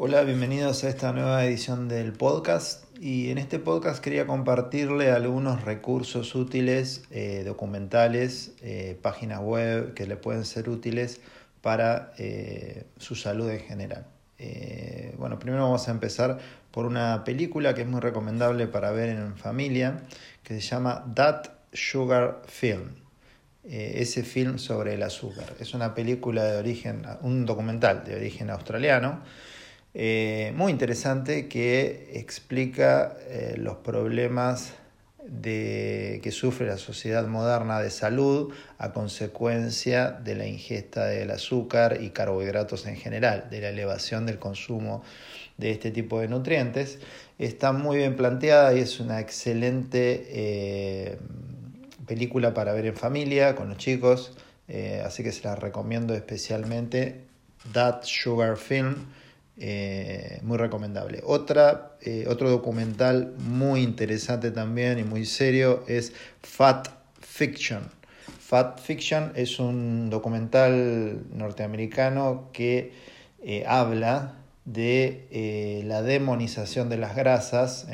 Hola, bienvenidos a esta nueva edición del podcast y en este podcast quería compartirle algunos recursos útiles, eh, documentales, eh, páginas web que le pueden ser útiles para eh, su salud en general. bueno, primero vamos a empezar por una película que es muy recomendable para ver en familia, que se llama That Sugar Film. ese film sobre el azúcar. Es una película de origen, un documental de origen australiano eh, muy interesante que explica eh, los problemas que sufre la sociedad moderna de salud a consecuencia de la ingesta del azúcar y carbohidratos en general, de la elevación del consumo de este tipo de nutrientes. Está muy bien planteada y es una excelente eh, película para ver en familia, con los chicos, así que se la recomiendo especialmente. That Sugar Film eh, muy recomendable. Otra, eh, otro documental muy interesante también y muy serio es Fat Fiction. Fat Fiction es un documental norteamericano que eh, habla de la demonización de las grasas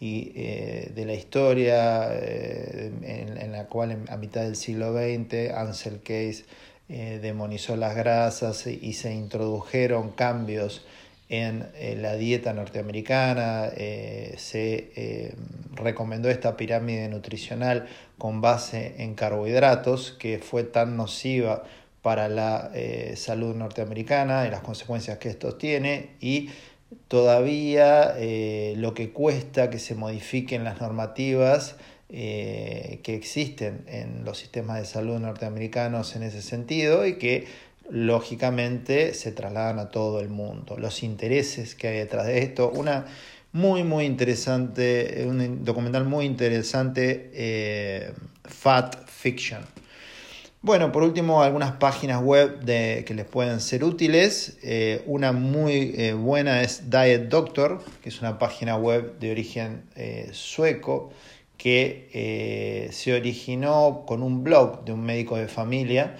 y de la historia en, la cual a mitad del siglo XX Ansel Case demonizó las grasas y se introdujeron cambios en eh, la dieta norteamericana, eh, se eh, recomendó esta pirámide nutricional con base en carbohidratos que fue tan nociva para la salud norteamericana y las consecuencias que esto tiene y todavía lo que cuesta que se modifiquen las normativas que existen en los sistemas de salud norteamericanos en ese sentido y que lógicamente se trasladan a todo el mundo. Los intereses que hay detrás de esto, una muy, muy interesante, un documental muy interesante, eh, Fat Fiction. Bueno, por último, algunas páginas web de, que les pueden ser útiles. Eh, una muy eh, buena es Diet Doctor, que es una página web de origen sueco que se originó con un blog de un médico de familia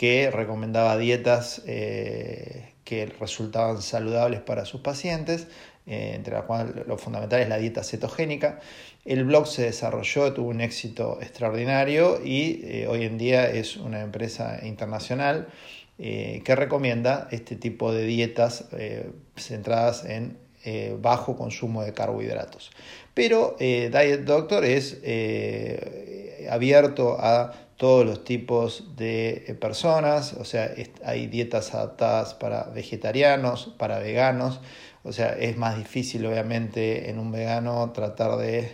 que recomendaba dietas eh, que resultaban saludables para sus pacientes, eh, entre las cuales lo fundamental es la dieta cetogénica. El blog se desarrolló, tuvo un éxito extraordinario y eh, hoy en día es una empresa internacional que recomienda este tipo de dietas centradas en bajo consumo de carbohidratos. Pero Diet Doctor es abierto a todos los tipos de eh, personas, o sea, hay dietas adaptadas para vegetarianos, para veganos, o sea, es más difícil obviamente en un vegano tratar de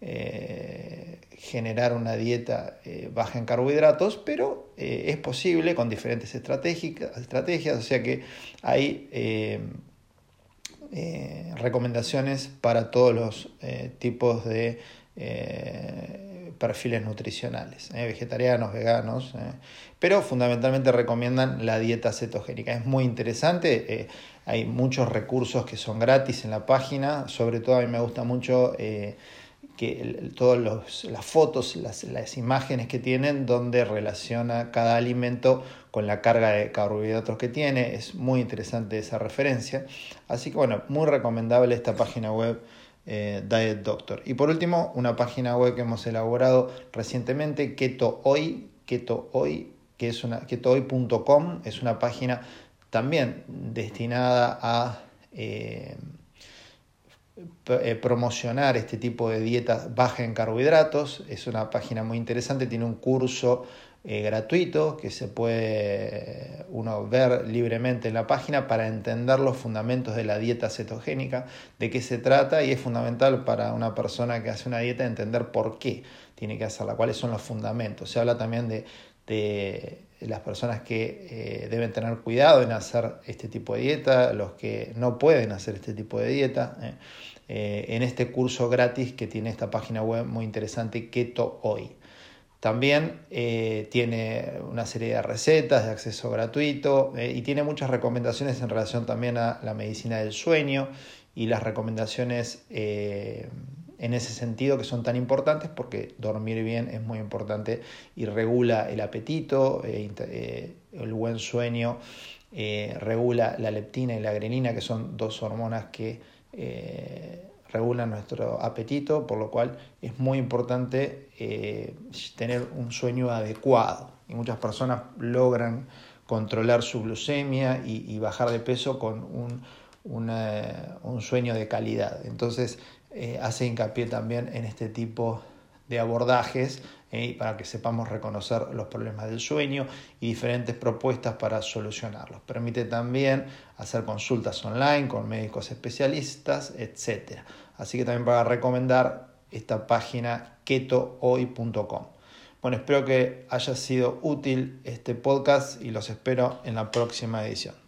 eh, generar una dieta eh, baja en carbohidratos, pero es posible con diferentes estrategias, o sea que hay recomendaciones para todos los tipos de perfiles nutricionales, ¿eh? vegetarianos, veganos, ¿eh? pero fundamentalmente recomiendan la dieta cetogénica. Es muy interesante, eh, hay muchos recursos que son gratis en la página, sobre todo a mí me gusta mucho que todas las fotos, las, las, imágenes que tienen, donde relaciona cada alimento con la carga de carbohidratos que tiene, es muy interesante esa referencia. Así que bueno, muy recomendable esta página web eh, Diet Doctor. Y por último, una página web que hemos elaborado recientemente, Keto Hoy, Keto Hoy, que es una ketohoy.com, es una página también destinada a eh, eh, promocionar este tipo de dieta baja en carbohidratos. Es una página muy interesante, tiene un curso eh, gratuito que se puede uno ver libremente en la página para entender los fundamentos de la dieta cetogénica, de qué se trata y es fundamental para una persona que hace una dieta entender por qué tiene que hacerla, cuáles son los fundamentos. Se habla también de, las personas que eh, deben tener cuidado en hacer este tipo de dieta, los que no pueden hacer este tipo de dieta. Eh, en este curso gratis que tiene esta página web muy interesante, Keto Hoy. También eh, tiene una serie de recetas de acceso gratuito eh, y tiene muchas recomendaciones en relación también a la medicina del sueño y las recomendaciones eh, en ese sentido que son tan importantes porque dormir bien es muy importante y regula el apetito, el buen sueño eh, regula la leptina y la grenina, que son dos hormonas que regulan nuestro apetito, por lo cual es muy importante tener un sueño adecuado. Y muchas personas logran controlar su glucemia y, bajar de peso con un, un sueño de calidad. Entonces hace hincapié también en este tipo de abordajes ¿eh? para que sepamos reconocer los problemas del sueño y diferentes propuestas para solucionarlos. Permite también hacer consultas online con médicos especialistas, etc. Así que también para recomendar esta página ketohoy.com. Bueno, espero que haya sido útil este podcast y los espero en la próxima edición.